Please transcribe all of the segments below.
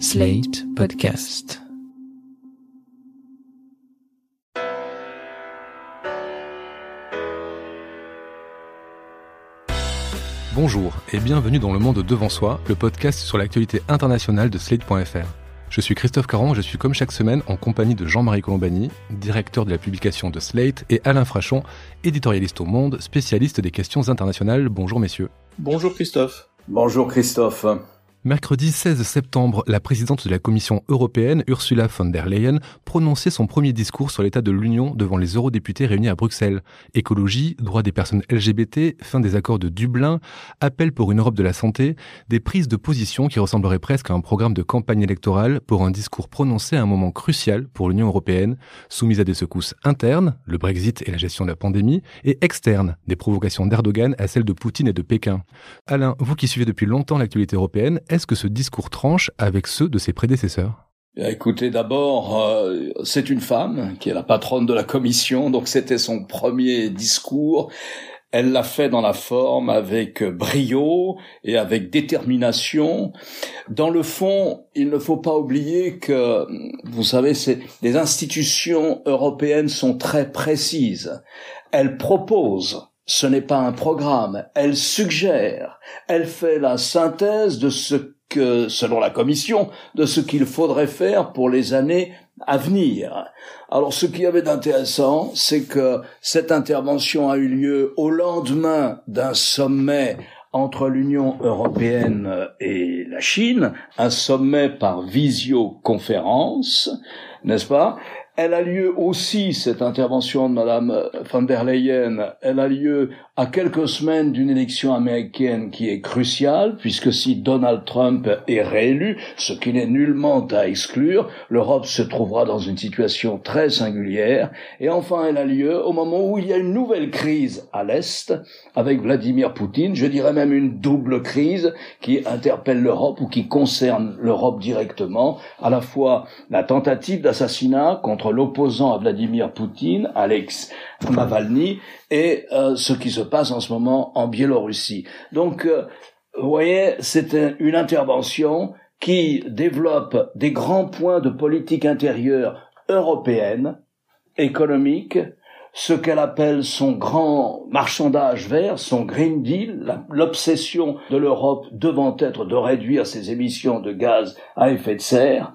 Slate Podcast. Bonjour et bienvenue dans Le Monde Devant Soi, le podcast sur l'actualité internationale de Slate.fr. Je suis Christophe Caron, je suis comme chaque semaine en compagnie de Jean-Marie Colombani, directeur de la publication de Slate, et Alain Frachon, éditorialiste au Monde, spécialiste des questions internationales. Bonjour messieurs. Bonjour Christophe. Bonjour Christophe. Mercredi 16 septembre, la présidente de la Commission européenne, Ursula von der Leyen, prononçait son premier discours sur l'état de l'Union devant les eurodéputés réunis à Bruxelles. Écologie, droits des personnes LGBT, fin des accords de Dublin, appel pour une Europe de la santé, des prises de position qui ressembleraient presque à un programme de campagne électorale pour un discours prononcé à un moment crucial pour l'Union européenne, soumise à des secousses internes, le Brexit et la gestion de la pandémie, et externes, des provocations d'Erdogan à celles de Poutine et de Pékin. Alain, vous qui suivez depuis longtemps l'actualité européenne, est-ce que ce discours tranche avec ceux de ses prédécesseurs? Écoutez, d'abord, euh, c'est une femme qui est la patronne de la commission, donc c'était son premier discours. Elle l'a fait dans la forme avec brio et avec détermination. Dans le fond, il ne faut pas oublier que, vous savez, les institutions européennes sont très précises. Elles proposent ce n'est pas un programme, elle suggère, elle fait la synthèse de ce que, selon la Commission, de ce qu'il faudrait faire pour les années à venir. Alors ce qui y avait d'intéressant, c'est que cette intervention a eu lieu au lendemain d'un sommet entre l'Union européenne et la Chine, un sommet par visioconférence, n'est-ce pas? Elle a lieu aussi, cette intervention de Madame van der Leyen, elle a lieu à quelques semaines d'une élection américaine qui est cruciale, puisque si Donald Trump est réélu, ce qui n'est nullement à exclure, l'Europe se trouvera dans une situation très singulière. Et enfin, elle a lieu au moment où il y a une nouvelle crise à l'Est, avec Vladimir Poutine, je dirais même une double crise qui interpelle l'Europe ou qui concerne l'Europe directement, à la fois la tentative d'assassinat contre l'opposant à Vladimir Poutine, Alex Navalny, et euh, ce qui se passe en ce moment en Biélorussie. Donc, euh, vous voyez, c'est une intervention qui développe des grands points de politique intérieure européenne, économique, ce qu'elle appelle son grand marchandage vert, son Green Deal, l'obsession de l'Europe devant être de réduire ses émissions de gaz à effet de serre.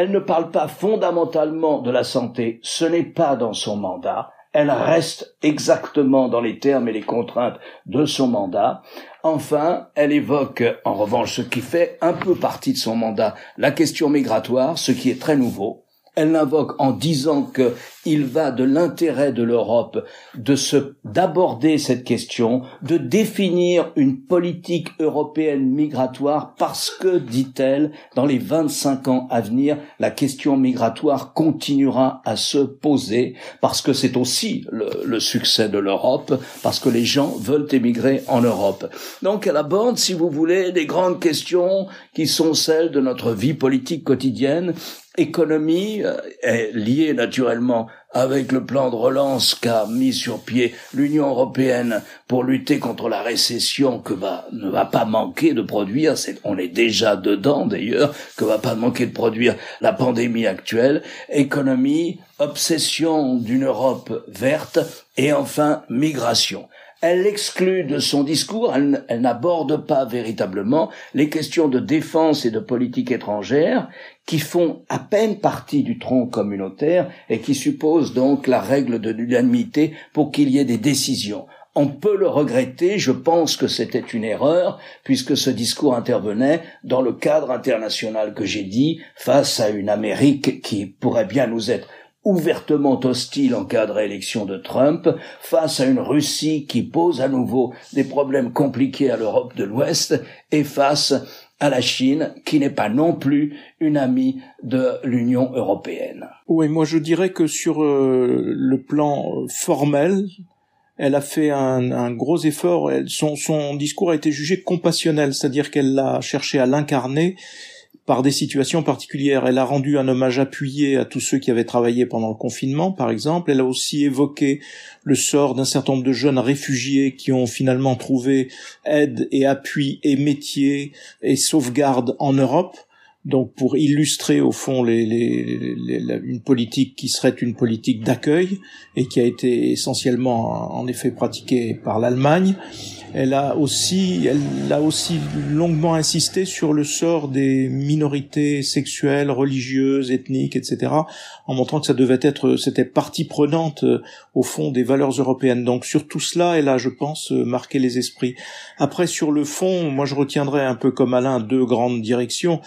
Elle ne parle pas fondamentalement de la santé, ce n'est pas dans son mandat. Elle reste exactement dans les termes et les contraintes de son mandat. Enfin, elle évoque en revanche ce qui fait un peu partie de son mandat, la question migratoire, ce qui est très nouveau. Elle l'invoque en disant que il va de l'intérêt de l'Europe de se, d'aborder cette question, de définir une politique européenne migratoire parce que, dit-elle, dans les 25 ans à venir, la question migratoire continuera à se poser parce que c'est aussi le, le succès de l'Europe, parce que les gens veulent émigrer en Europe. Donc elle aborde, si vous voulez, des grandes questions qui sont celles de notre vie politique quotidienne économie euh, est liée naturellement avec le plan de relance qu'a mis sur pied l'Union européenne pour lutter contre la récession que va, ne va pas manquer de produire, on est déjà dedans d'ailleurs, que va pas manquer de produire la pandémie actuelle, économie, obsession d'une Europe verte et enfin migration elle exclut de son discours, elle, n'aborde pas véritablement les questions de défense et de politique étrangère qui font à peine partie du tronc communautaire et qui supposent donc la règle de l'unanimité pour qu'il y ait des décisions. On peut le regretter, je pense que c'était une erreur, puisque ce discours intervenait dans le cadre international que j'ai dit, face à une Amérique qui pourrait bien nous être ouvertement hostile en cas de réélection de Trump, face à une Russie qui pose à nouveau des problèmes compliqués à l'Europe de l'Ouest, et face à la Chine, qui n'est pas non plus une amie de l'Union européenne. Oui, moi je dirais que sur euh, le plan formel, elle a fait un, un gros effort. son, son discours a été jugé compassionnel, c'est-à-dire qu'elle a cherché à l'incarner par des situations particulières. Elle a rendu un hommage appuyé à tous ceux qui avaient travaillé pendant le confinement, par exemple. Elle a aussi évoqué le sort d'un certain nombre de jeunes réfugiés qui ont finalement trouvé aide et appui et métier et sauvegarde en Europe. Donc pour illustrer au fond les, une politique qui serait une politique d'accueil et qui a été essentiellement en effet pratiquée par l'Allemagne. Elle a aussi, elle a aussi longuement insisté sur le sort des minorités sexuelles, religieuses, ethniques, etc., en montrant que ça devait être, c'était partie prenante euh, au fond des valeurs européennes. Donc sur tout cela, elle a, je pense, euh, marqué les esprits. Après, sur le fond, moi je retiendrai un peu comme Alain deux grandes directions.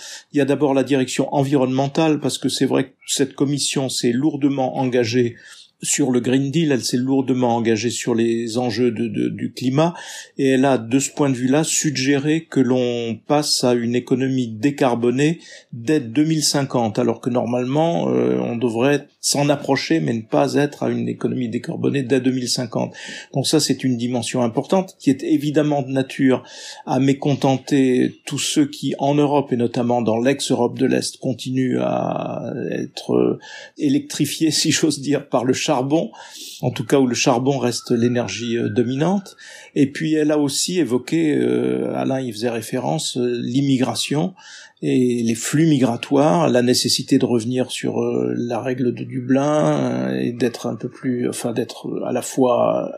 D'abord la direction environnementale, parce que c'est vrai que cette commission s'est lourdement engagée sur le Green Deal, elle s'est lourdement engagée sur les enjeux du climat et elle a, de ce point de vue-là, suggéré que l'on passe à une économie décarbonée dès 2050, alors que normalement euh, on devrait s'en approcher mais ne pas être à une économie décarbonée dès 2050. Donc ça c'est une dimension importante qui est évidemment de nature à mécontenter tous ceux qui en Europe et notamment dans l'ex-Europe de l'Est continuent à être électrifiés si j'ose dire par le charbon, en tout cas où le charbon reste l'énergie euh, dominante. Et puis elle a aussi évoqué, euh, Alain y faisait référence, euh, l'immigration et les flux migratoires, la nécessité de revenir sur la règle de Dublin et d'être un peu plus, enfin d'être à la fois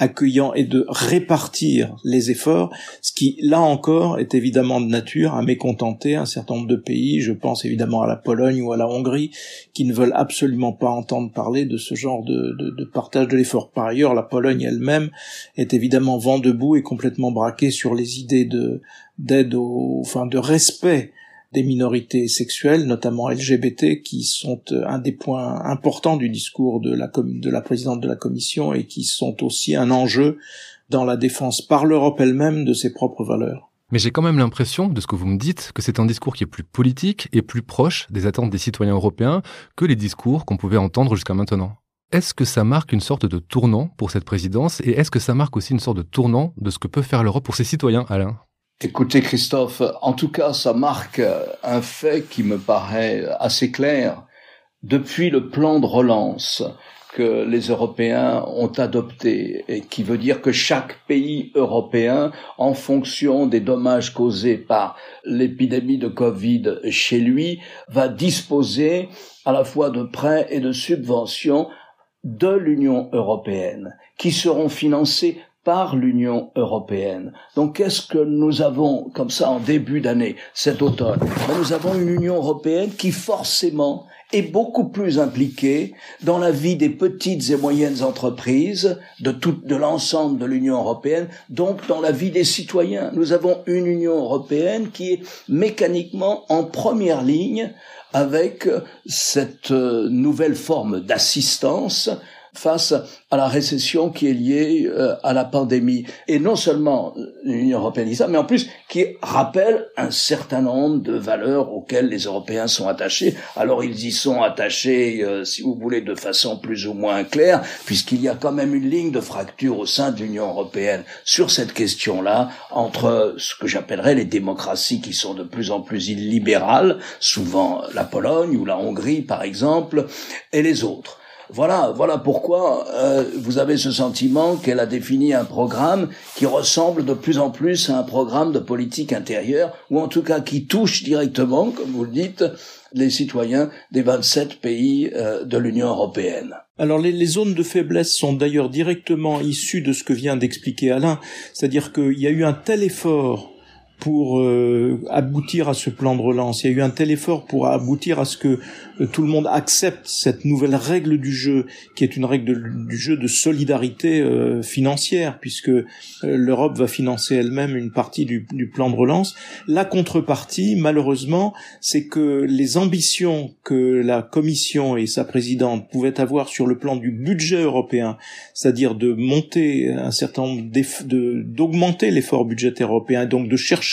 accueillant et de répartir les efforts, ce qui, là encore, est évidemment de nature à mécontenter un certain nombre de pays, je pense évidemment à la Pologne ou à la Hongrie, qui ne veulent absolument pas entendre parler de ce genre de, de, partage de l'effort. Par ailleurs, la Pologne elle-même est évidemment vent debout et complètement braquée sur les idées de d'aide au, enfin, de respect des minorités sexuelles, notamment LGBT, qui sont euh, un des points importants du discours de la, de la présidente de la Commission et qui sont aussi un enjeu dans la défense par l'Europe elle-même de ses propres valeurs. Mais j'ai quand même l'impression, de ce que vous me dites, que c'est un discours qui est plus politique et plus proche des attentes des citoyens européens que les discours qu'on pouvait entendre jusqu'à maintenant. Est-ce que ça marque une sorte de tournant pour cette présidence et est-ce que ça marque aussi une sorte de tournant de ce que peut faire l'Europe pour ses citoyens, Alain? Écoutez Christophe, en tout cas ça marque un fait qui me paraît assez clair. Depuis le plan de relance que les Européens ont adopté et qui veut dire que chaque pays européen, en fonction des dommages causés par l'épidémie de Covid chez lui, va disposer à la fois de prêts et de subventions de l'Union européenne qui seront financés par l'Union européenne. Donc qu'est-ce que nous avons comme ça en début d'année, cet automne? Ben, Nous avons une Union européenne qui forcément est beaucoup plus impliquée dans la vie des petites et moyennes entreprises, de tout, de l'ensemble de l'Union européenne, donc dans la vie des citoyens. Nous avons une Union européenne qui est mécaniquement en première ligne avec cette euh, nouvelle forme d'assistance face à la récession qui est liée euh, à la pandémie. Et non seulement l'Union européenne dit ça, mais en plus qui rappelle un certain nombre de valeurs auxquelles les Européens sont attachés. Alors ils y sont attachés, euh, si vous voulez, de façon plus ou moins claire, puisqu'il y a quand même une ligne de fracture au sein de l'Union européenne sur cette question-là, entre ce que j'appellerais les démocraties qui sont de plus en plus illibérales, souvent la Pologne ou la Hongrie par exemple, et les autres. Voilà, voilà pourquoi euh, vous avez ce sentiment qu'elle a défini un programme qui ressemble de plus en plus à un programme de politique intérieure, ou en tout cas qui touche directement, comme vous le dites, les citoyens des 27 pays euh, de l'Union européenne. Alors les, les, zones de faiblesse sont d'ailleurs directement issues de ce que vient d'expliquer Alain, c'est-à-dire qu'il y a eu un tel effort pour euh, aboutir à ce plan de relance. Il y a eu un tel effort pour aboutir à ce que euh, tout le monde accepte cette nouvelle règle du jeu, qui est une règle du jeu de solidarité euh, financière, puisque l'Europe va financer elle-même une partie du, plan de relance. La contrepartie, malheureusement, c'est que les ambitions que la Commission et sa présidente pouvaient avoir sur le plan du budget européen, c'est-à-dire de monter un certain nombre d'augmenter l'effort budgétaire européen, donc de chercher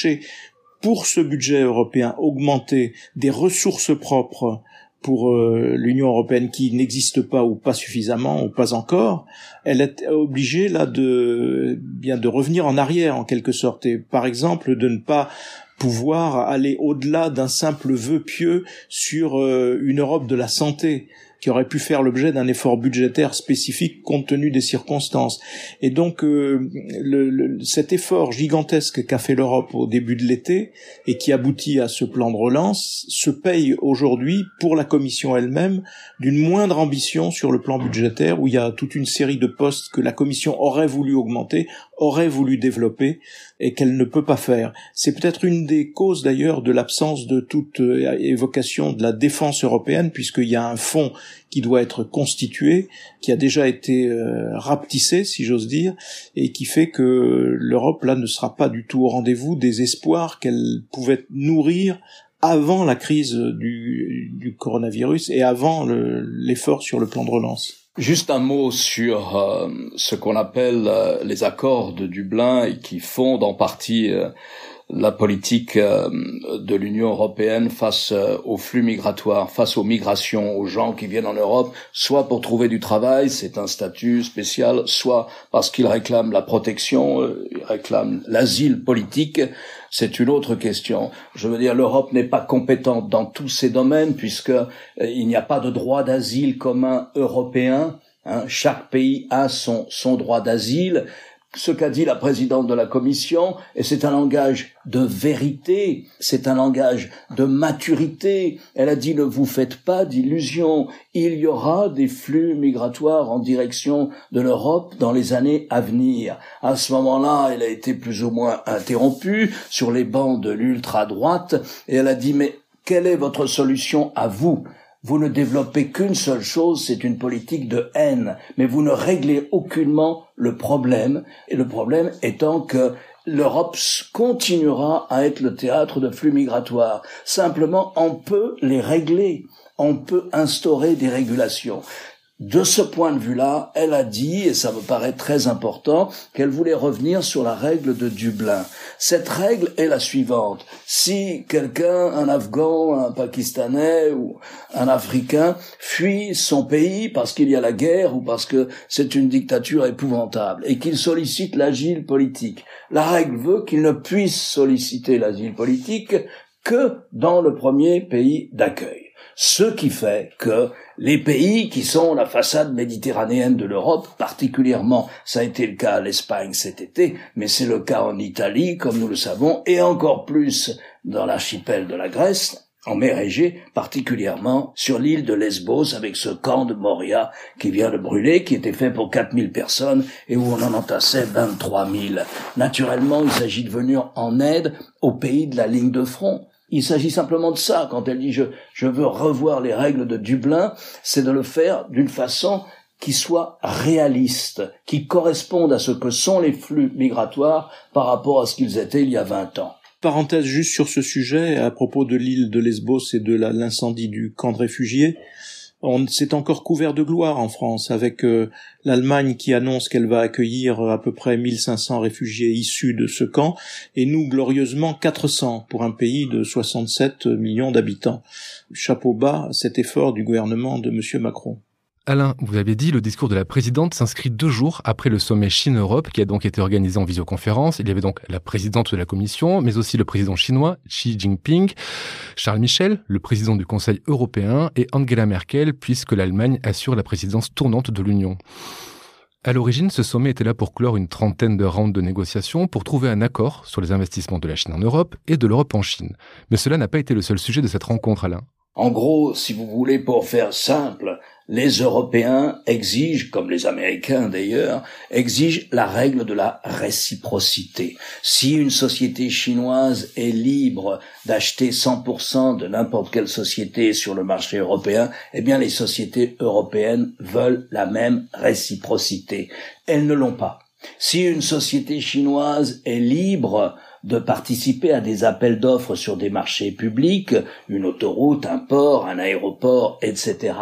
pour ce budget européen augmenter des ressources propres pour euh, l'Union européenne qui n'existe pas ou pas suffisamment ou pas encore, elle est obligée là de bien de revenir en arrière en quelque sorte. Et par exemple de ne pas pouvoir aller au-delà d'un simple vœu pieux sur euh, une Europe de la santé qui aurait pu faire l'objet d'un effort budgétaire spécifique compte tenu des circonstances. Et donc euh, le, cet effort gigantesque qu'a fait l'Europe au début de l'été et qui aboutit à ce plan de relance se paye aujourd'hui pour la Commission elle-même d'une moindre ambition sur le plan budgétaire où il y a toute une série de postes que la Commission aurait voulu augmenter, aurait voulu développer et qu'elle ne peut pas faire. C'est peut-être une des causes d'ailleurs de l'absence de toute euh, évocation de la défense européenne puisqu'il y a un fonds qui doit être constitué, qui a déjà été euh, rapetissé, si j'ose dire, et qui fait que l'Europe là ne sera pas du tout au rendez-vous des espoirs qu'elle pouvait nourrir avant la crise du, du coronavirus et avant l'effort sur le plan de relance. Juste un mot sur euh, ce qu'on appelle euh, les accords de Dublin et qui fondent en partie euh, la politique de l'Union européenne face aux flux migratoires, face aux migrations, aux gens qui viennent en Europe, soit pour trouver du travail, c'est un statut spécial, soit parce qu'ils réclament la protection, ils réclament l'asile politique, c'est une autre question. Je veux dire, l'Europe n'est pas compétente dans tous ces domaines puisque il n'y a pas de droit d'asile commun européen. Hein. Chaque pays a son droit d'asile ce qu'a dit la présidente de la commission, et c'est un langage de vérité, c'est un langage de maturité. Elle a dit ne vous faites pas d'illusions, il y aura des flux migratoires en direction de l'Europe dans les années à venir. À ce moment-là, elle a été plus ou moins interrompue sur les bancs de l'ultra-droite, et elle a dit mais quelle est votre solution à vous? Vous ne développez qu'une seule chose, c'est une politique de haine, mais vous ne réglez aucunement le problème, et le problème étant que l'Europe continuera à être le théâtre de flux migratoires. Simplement, on peut les régler, on peut instaurer des régulations. De ce point de vue-là, elle a dit, et ça me paraît très important, qu'elle voulait revenir sur la règle de Dublin. Cette règle est la suivante. Si quelqu'un, un Afghan, un Pakistanais ou un Africain fuit son pays parce qu'il y a la guerre ou parce que c'est une dictature épouvantable et qu'il sollicite l'asile politique, la règle veut qu'il ne puisse solliciter l'asile politique que dans le premier pays d'accueil. Ce qui fait que les pays qui sont la façade méditerranéenne de l'Europe, particulièrement, ça a été le cas à l'Espagne cet été, mais c'est le cas en Italie, comme nous le savons, et encore plus dans l'archipel de la Grèce, en mer Égée, particulièrement sur l'île de Lesbos avec ce camp de Moria qui vient de brûler, qui était fait pour 4000 personnes et où on en entassait 23 000. Naturellement, il s'agit de venir en aide aux pays de la ligne de front. Il s'agit simplement de ça. Quand elle dit je, je veux revoir les règles de Dublin, c'est de le faire d'une façon qui soit réaliste, qui corresponde à ce que sont les flux migratoires par rapport à ce qu'ils étaient il y a 20 ans. Parenthèse juste sur ce sujet, à propos de l'île de Lesbos et de l'incendie du camp de réfugiés on s'est encore couvert de gloire en France avec euh, l'Allemagne qui annonce qu'elle va accueillir euh, à peu près 1500 réfugiés issus de ce camp et nous glorieusement 400 pour un pays de 67 millions d'habitants. Chapeau bas à cet effort du gouvernement de monsieur Macron. Alain, vous avez dit, le discours de la présidente s'inscrit deux jours après le sommet Chine-Europe qui a donc été organisé en visioconférence. Il y avait donc la présidente de la commission, mais aussi le président chinois Xi Jinping, Charles Michel, le président du Conseil européen et Angela Merkel, puisque l'Allemagne assure la présidence tournante de l'Union. À l'origine, ce sommet était là pour clore une trentaine de rounds de négociations pour trouver un accord sur les investissements de la Chine en Europe et de l'Europe en Chine. Mais cela n'a pas été le seul sujet de cette rencontre, Alain. En gros, si vous voulez, pour faire simple, les Européens exigent, comme les Américains d'ailleurs, exigent la règle de la réciprocité. Si une société chinoise est libre d'acheter 100% de n'importe quelle société sur le marché européen, eh bien les sociétés européennes veulent la même réciprocité. Elles ne l'ont pas. Si une société chinoise est libre de participer à des appels d'offres sur des marchés publics, une autoroute, un port, un aéroport, etc.,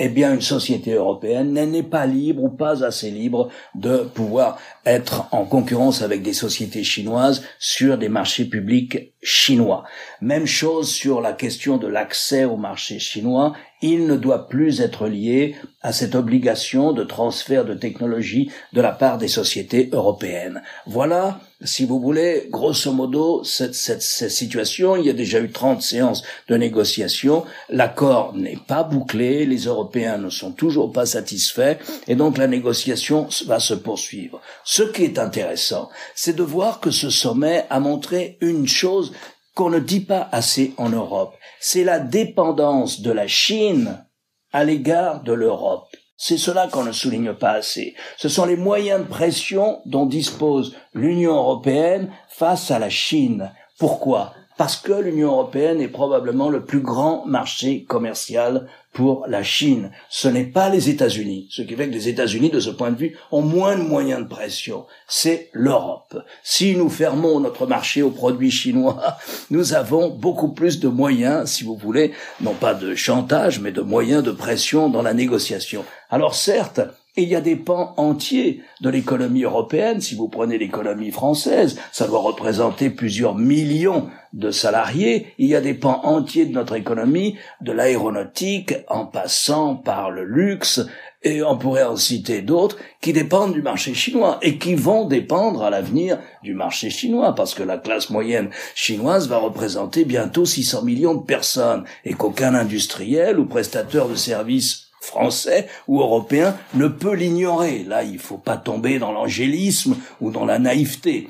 eh bien une société européenne n'est pas libre ou pas assez libre de pouvoir être en concurrence avec des sociétés chinoises sur des marchés publics chinois. Même chose sur la question de l'accès au marché chinois. Il ne doit plus être lié à cette obligation de transfert de technologie de la part des sociétés européennes. Voilà, si vous voulez, grosso modo, cette, cette, cette situation. Il y a déjà eu 30 séances de négociation. L'accord n'est pas bouclé. Les Européens ne sont toujours pas satisfaits. Et donc la négociation va se poursuivre. Ce qui est intéressant, c'est de voir que ce sommet a montré une chose qu'on ne dit pas assez en Europe, c'est la dépendance de la Chine à l'égard de l'Europe. C'est cela qu'on ne souligne pas assez. Ce sont les moyens de pression dont dispose l'Union européenne face à la Chine. Pourquoi? Parce que l'Union européenne est probablement le plus grand marché commercial pour la Chine. Ce n'est pas les États-Unis. Ce qui fait que les États-Unis, de ce point de vue, ont moins de moyens de pression. C'est l'Europe. Si nous fermons notre marché aux produits chinois, nous avons beaucoup plus de moyens, si vous voulez, non pas de chantage, mais de moyens de pression dans la négociation. Alors certes, il y a des pans entiers de l'économie européenne. Si vous prenez l'économie française, ça doit représenter plusieurs millions de salariés. Il y a des pans entiers de notre économie, de l'aéronautique, en passant par le luxe, et on pourrait en citer d'autres qui dépendent du marché chinois et qui vont dépendre à l'avenir du marché chinois parce que la classe moyenne chinoise va représenter bientôt 600 millions de personnes et qu'aucun industriel ou prestateur de services français ou européen ne peut l'ignorer. Là, il ne faut pas tomber dans l'angélisme ou dans la naïveté.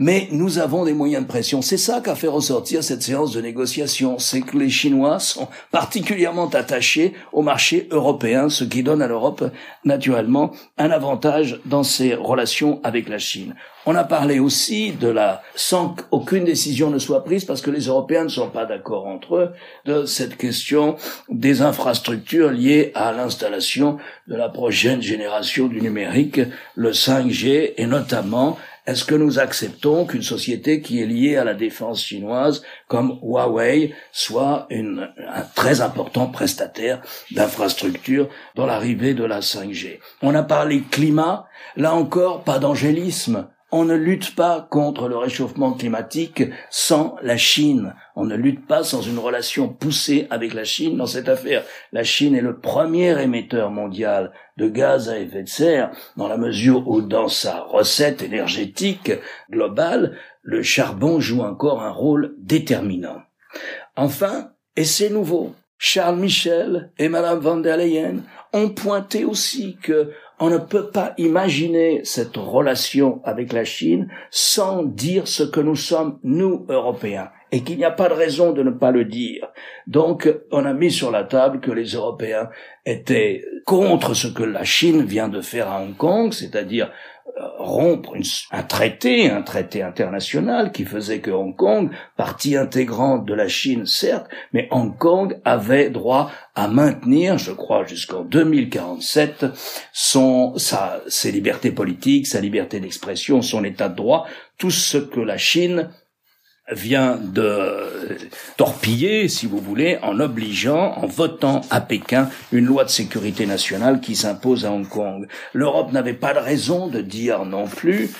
Mais nous avons des moyens de pression. C'est ça qu'a fait ressortir cette séance de négociation. C'est que les Chinois sont particulièrement attachés au marché européen, ce qui donne à l'Europe, naturellement, un avantage dans ses relations avec la Chine. On a parlé aussi de la, sans qu'aucune décision ne soit prise, parce que les Européens ne sont pas d'accord entre eux, de cette question des infrastructures liées à l'installation de la prochaine génération du numérique, le 5G, et notamment est-ce que nous acceptons qu'une société qui est liée à la défense chinoise, comme Huawei, soit une, un très important prestataire d'infrastructures dans l'arrivée de la 5G On a parlé climat, là encore, pas d'angélisme. On ne lutte pas contre le réchauffement climatique sans la Chine. On ne lutte pas sans une relation poussée avec la Chine dans cette affaire. La Chine est le premier émetteur mondial de gaz à effet de serre dans la mesure où dans sa recette énergétique globale, le charbon joue encore un rôle déterminant. Enfin, et c'est nouveau, Charles Michel et Madame van der Leyen ont pointé aussi que on ne peut pas imaginer cette relation avec la Chine sans dire ce que nous sommes, nous, Européens, et qu'il n'y a pas de raison de ne pas le dire. Donc, on a mis sur la table que les Européens étaient contre ce que la Chine vient de faire à Hong Kong, c'est-à-dire rompre un traité, un traité international qui faisait que Hong Kong, partie intégrante de la Chine certes, mais Hong Kong avait droit à maintenir, je crois jusqu'en 2047, son, sa, ses libertés politiques, sa liberté d'expression, son état de droit, tout ce que la Chine vient de torpiller, si vous voulez, en obligeant, en votant à Pékin une loi de sécurité nationale qui s'impose à Hong Kong. L'Europe n'avait pas de raison de dire non plus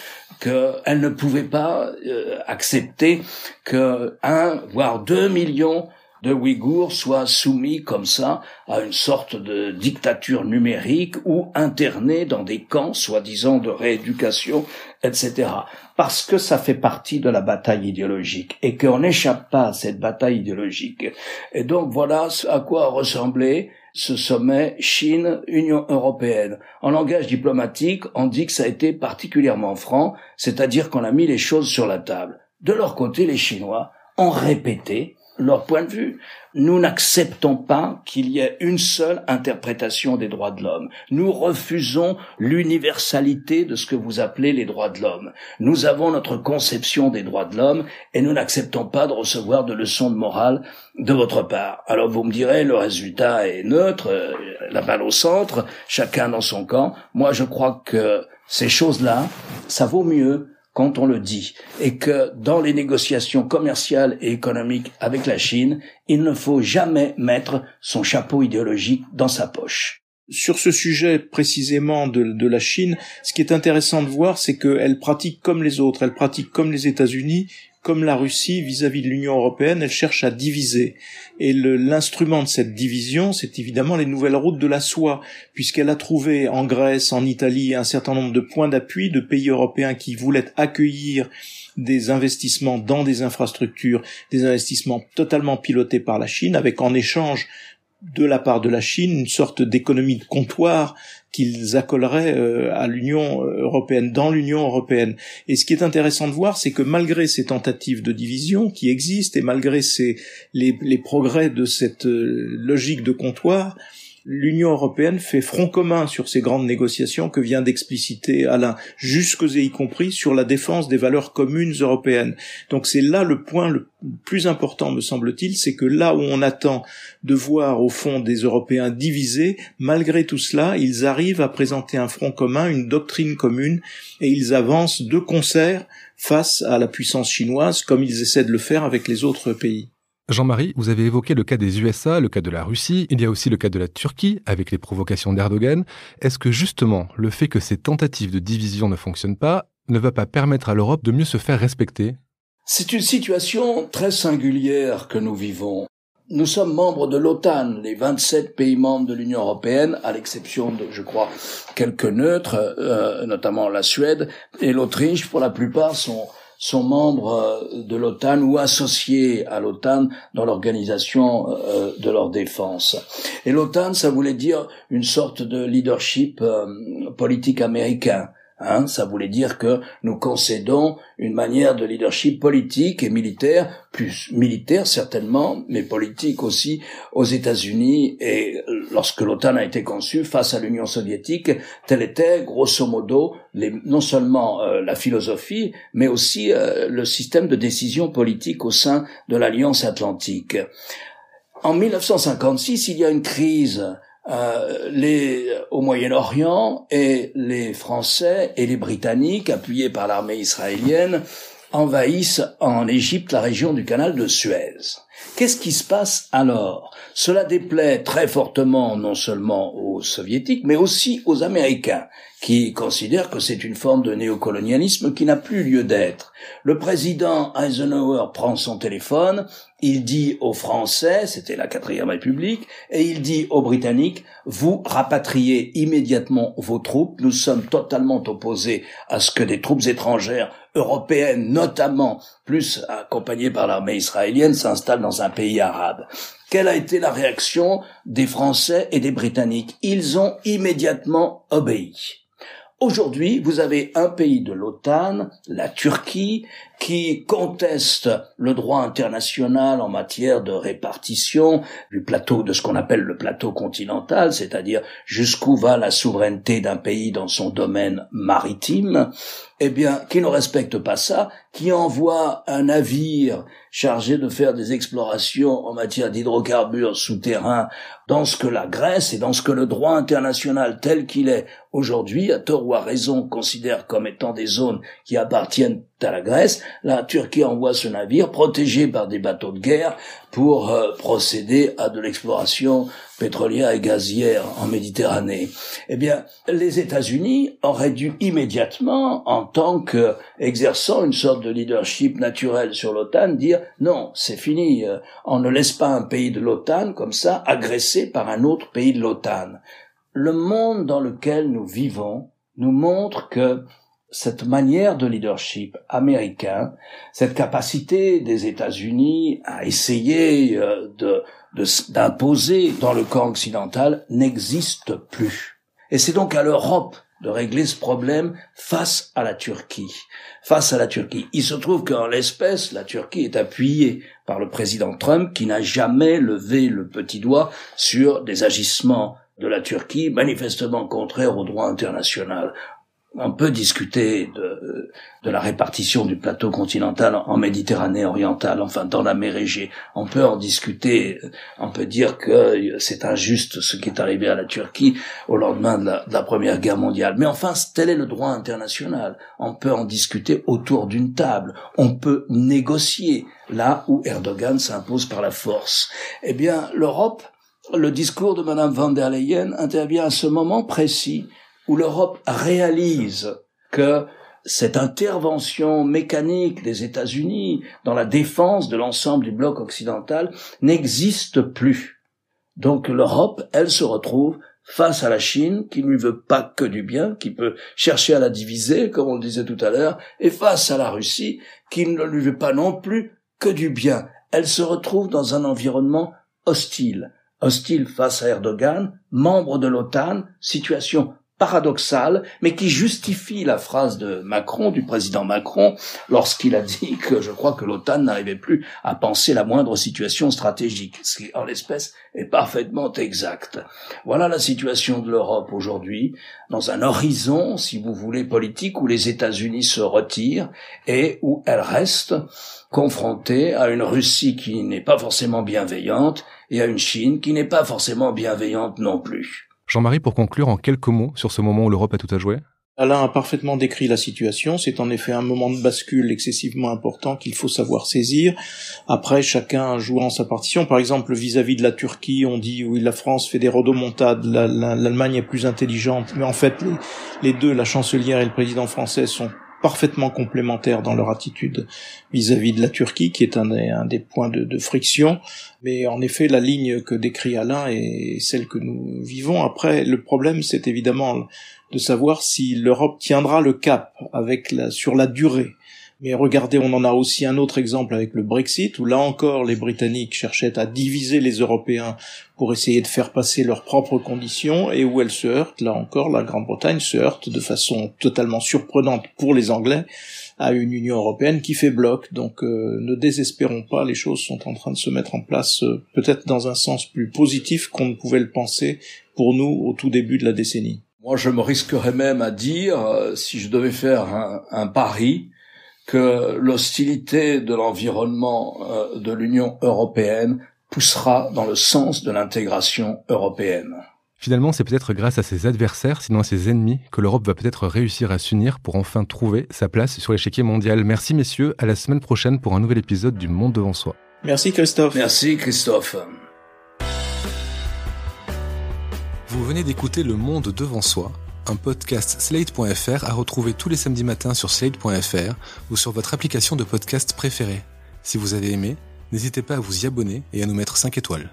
qu'elle ne pouvait pas euh, accepter que un, voire deux millions de Ouïghours soient soumis comme ça à une sorte de dictature numérique ou internés dans des camps soi-disant de rééducation, etc. Parce que ça fait partie de la bataille idéologique et qu'on n'échappe pas à cette bataille idéologique. Et donc voilà à quoi ressemblait ce sommet Chine-Union européenne. En langage diplomatique, on dit que ça a été particulièrement franc, c'est-à-dire qu'on a mis les choses sur la table. De leur côté, les Chinois ont répété leur point de vue. Nous n'acceptons pas qu'il y ait une seule interprétation des droits de l'homme. Nous refusons l'universalité de ce que vous appelez les droits de l'homme. Nous avons notre conception des droits de l'homme et nous n'acceptons pas de recevoir de leçons de morale de votre part. Alors vous me direz, le résultat est neutre, euh, la balle au centre, chacun dans son camp. Moi, je crois que ces choses-là, ça vaut mieux quand on le dit, et que dans les négociations commerciales et économiques avec la Chine, il ne faut jamais mettre son chapeau idéologique dans sa poche. Sur ce sujet précisément de, la Chine, ce qui est intéressant de voir, c'est qu'elle pratique comme les autres, elle pratique comme les États-Unis comme la Russie vis-à-vis de l'Union européenne, elle cherche à diviser. Et l'instrument de cette division, c'est évidemment les nouvelles routes de la soie, puisqu'elle a trouvé en Grèce, en Italie, un certain nombre de points d'appui de pays européens qui voulaient accueillir des investissements dans des infrastructures, des investissements totalement pilotés par la Chine, avec en échange de la part de la Chine une sorte d'économie de comptoir qu'ils accoleraient euh, à l'Union européenne, dans l'Union européenne. Et ce qui est intéressant de voir, c'est que malgré ces tentatives de division qui existent et malgré ces, les, les progrès de cette euh, logique de comptoir, l'Union européenne fait front commun sur ces grandes négociations que vient d'expliciter Alain, jusqu'aux et y compris sur la défense des valeurs communes européennes. Donc c'est là le point le plus important, me semble-t-il, c'est que là où on attend de voir au fond des Européens divisés, malgré tout cela, ils arrivent à présenter un front commun, une doctrine commune, et ils avancent de concert face à la puissance chinoise, comme ils essaient de le faire avec les autres pays. Jean-Marie, vous avez évoqué le cas des USA, le cas de la Russie, il y a aussi le cas de la Turquie avec les provocations d'Erdogan. Est-ce que justement le fait que ces tentatives de division ne fonctionnent pas ne va pas permettre à l'Europe de mieux se faire respecter? C'est une situation très singulière que nous vivons. Nous sommes membres de l'OTAN, les 27 pays membres de l'Union européenne, à l'exception de, je crois, quelques neutres, euh, notamment la Suède et l'Autriche, pour la plupart sont sont membres euh, de l'OTAN ou associés à l'OTAN dans l'organisation euh, de leur défense. Et l'OTAN, ça voulait dire une sorte de leadership euh, politique américain. Hein, ça voulait dire que nous concédons une manière de leadership politique et militaire, plus militaire certainement, mais politique aussi aux États-Unis. Et lorsque l'OTAN a été conçue face à l'Union soviétique, telle était grosso modo non seulement euh, la philosophie, mais aussi euh, le système de décision politique au sein de l'Alliance atlantique. En 1956, il y a une crise euh, les, au Moyen-Orient et les Français et les Britanniques, appuyés par l'armée israélienne, envahissent en Égypte la région du canal de Suez. Qu'est-ce qui se passe alors? Cela déplaît très fortement non seulement aux soviétiques, mais aussi aux Américains, qui considèrent que c'est une forme de néocolonialisme qui n'a plus lieu d'être. Le président Eisenhower prend son téléphone, il dit aux Français, c'était la quatrième république, et il dit aux Britanniques, vous rapatriez immédiatement vos troupes, nous sommes totalement opposés à ce que des troupes étrangères européennes, notamment plus accompagnées par l'armée israélienne, s'installent dans un pays arabe. Quelle a été la réaction des Français et des Britanniques? Ils ont immédiatement obéi. Aujourd'hui, vous avez un pays de l'OTAN, la Turquie, qui conteste le droit international en matière de répartition du plateau, de ce qu'on appelle le plateau continental, c'est-à-dire jusqu'où va la souveraineté d'un pays dans son domaine maritime, eh bien, qui ne respecte pas ça, qui envoie un navire chargé de faire des explorations en matière d'hydrocarbures souterrains dans ce que la Grèce et dans ce que le droit international tel qu'il est aujourd'hui, à tort ou à raison, considère comme étant des zones qui appartiennent à la Grèce, la Turquie envoie ce navire protégé par des bateaux de guerre pour euh, procéder à de l'exploration pétrolière et gazière en Méditerranée. Eh bien, les États-Unis auraient dû immédiatement, en tant qu'exerçant une sorte de leadership naturel sur l'OTAN, dire non, c'est fini, euh, on ne laisse pas un pays de l'OTAN comme ça agressé par un autre pays de l'OTAN. Le monde dans lequel nous vivons nous montre que cette manière de leadership américain, cette capacité des États-Unis à essayer euh, d'imposer dans le camp occidental n'existe plus. Et c'est donc à l'Europe de régler ce problème face à la Turquie. Face à la Turquie. Il se trouve qu'en l'espèce, la Turquie est appuyée par le président Trump qui n'a jamais levé le petit doigt sur des agissements de la Turquie manifestement contraires au droit international on peut discuter de, de, la répartition du plateau continental en Méditerranée orientale, enfin dans la mer Égée. On peut en discuter, on peut dire que c'est injuste ce qui est arrivé à la Turquie au lendemain de la, de la Première Guerre mondiale. Mais enfin, tel est le droit international. On peut en discuter autour d'une table. On peut négocier là où Erdogan s'impose par la force. Eh bien, l'Europe, le discours de Madame van der Leyen intervient à ce moment précis où l'Europe réalise que cette intervention mécanique des États-Unis dans la défense de l'ensemble du bloc occidental n'existe plus. Donc l'Europe, elle se retrouve face à la Chine, qui ne lui veut pas que du bien, qui peut chercher à la diviser, comme on le disait tout à l'heure, et face à la Russie, qui ne lui veut pas non plus que du bien. Elle se retrouve dans un environnement hostile. Hostile face à Erdogan, membre de l'OTAN, situation paradoxale, mais qui justifie la phrase de Macron, du président Macron, lorsqu'il a dit que je crois que l'OTAN n'arrivait plus à penser la moindre situation stratégique, ce qui en l'espèce est parfaitement exact. Voilà la situation de l'Europe aujourd'hui, dans un horizon, si vous voulez, politique où les États-Unis se retirent et où elle reste confrontée à une Russie qui n'est pas forcément bienveillante et à une Chine qui n'est pas forcément bienveillante non plus. Jean-Marie, pour conclure en quelques mots sur ce moment où l'Europe a tout à jouer Alain a parfaitement décrit la situation. C'est en effet un moment de bascule excessivement important qu'il faut savoir saisir. Après, chacun jouant sa partition. Par exemple, vis-à-vis de la Turquie, on dit oui, la France fait des rodomontades, l'Allemagne est plus intelligente. Mais en fait, les deux, la chancelière et le président français, sont parfaitement complémentaires dans leur attitude vis-à-vis de la Turquie, qui est un des, points de, friction. Mais en effet, la ligne que décrit Alain est celle que nous vivons. Après, le problème, c'est évidemment de savoir si l'Europe tiendra le cap avec sur la durée. Mais regardez, on en a aussi un autre exemple avec le Brexit, où là encore les Britanniques cherchaient à diviser les Européens pour essayer de faire passer leurs propres conditions, et où elle se heurte, là encore, la Grande-Bretagne se heurte de façon totalement surprenante pour les Anglais à une Union européenne qui fait bloc. Donc euh, ne désespérons pas, les choses sont en train de se mettre en place euh, peut-être dans un sens plus positif qu'on ne pouvait le penser pour nous au tout début de la décennie. Moi, je me risquerais même à dire, euh, si je devais faire un pari, que l'hostilité de l'environnement euh, de l'Union européenne poussera dans le sens de l'intégration européenne. Finalement, c'est peut-être grâce à ses adversaires, sinon à ses ennemis, que l'Europe va peut-être réussir à s'unir pour enfin trouver sa place sur l'échiquier mondial. Merci messieurs, à la semaine prochaine pour un nouvel épisode du Monde devant soi. Merci Christophe. Merci Christophe. Vous venez d'écouter Le Monde devant soi un podcast slate.fr à retrouver tous les samedis matins sur slate.fr ou sur votre application de podcast préférée. Si vous avez aimé, n'hésitez pas à vous y abonner et à nous mettre 5 étoiles.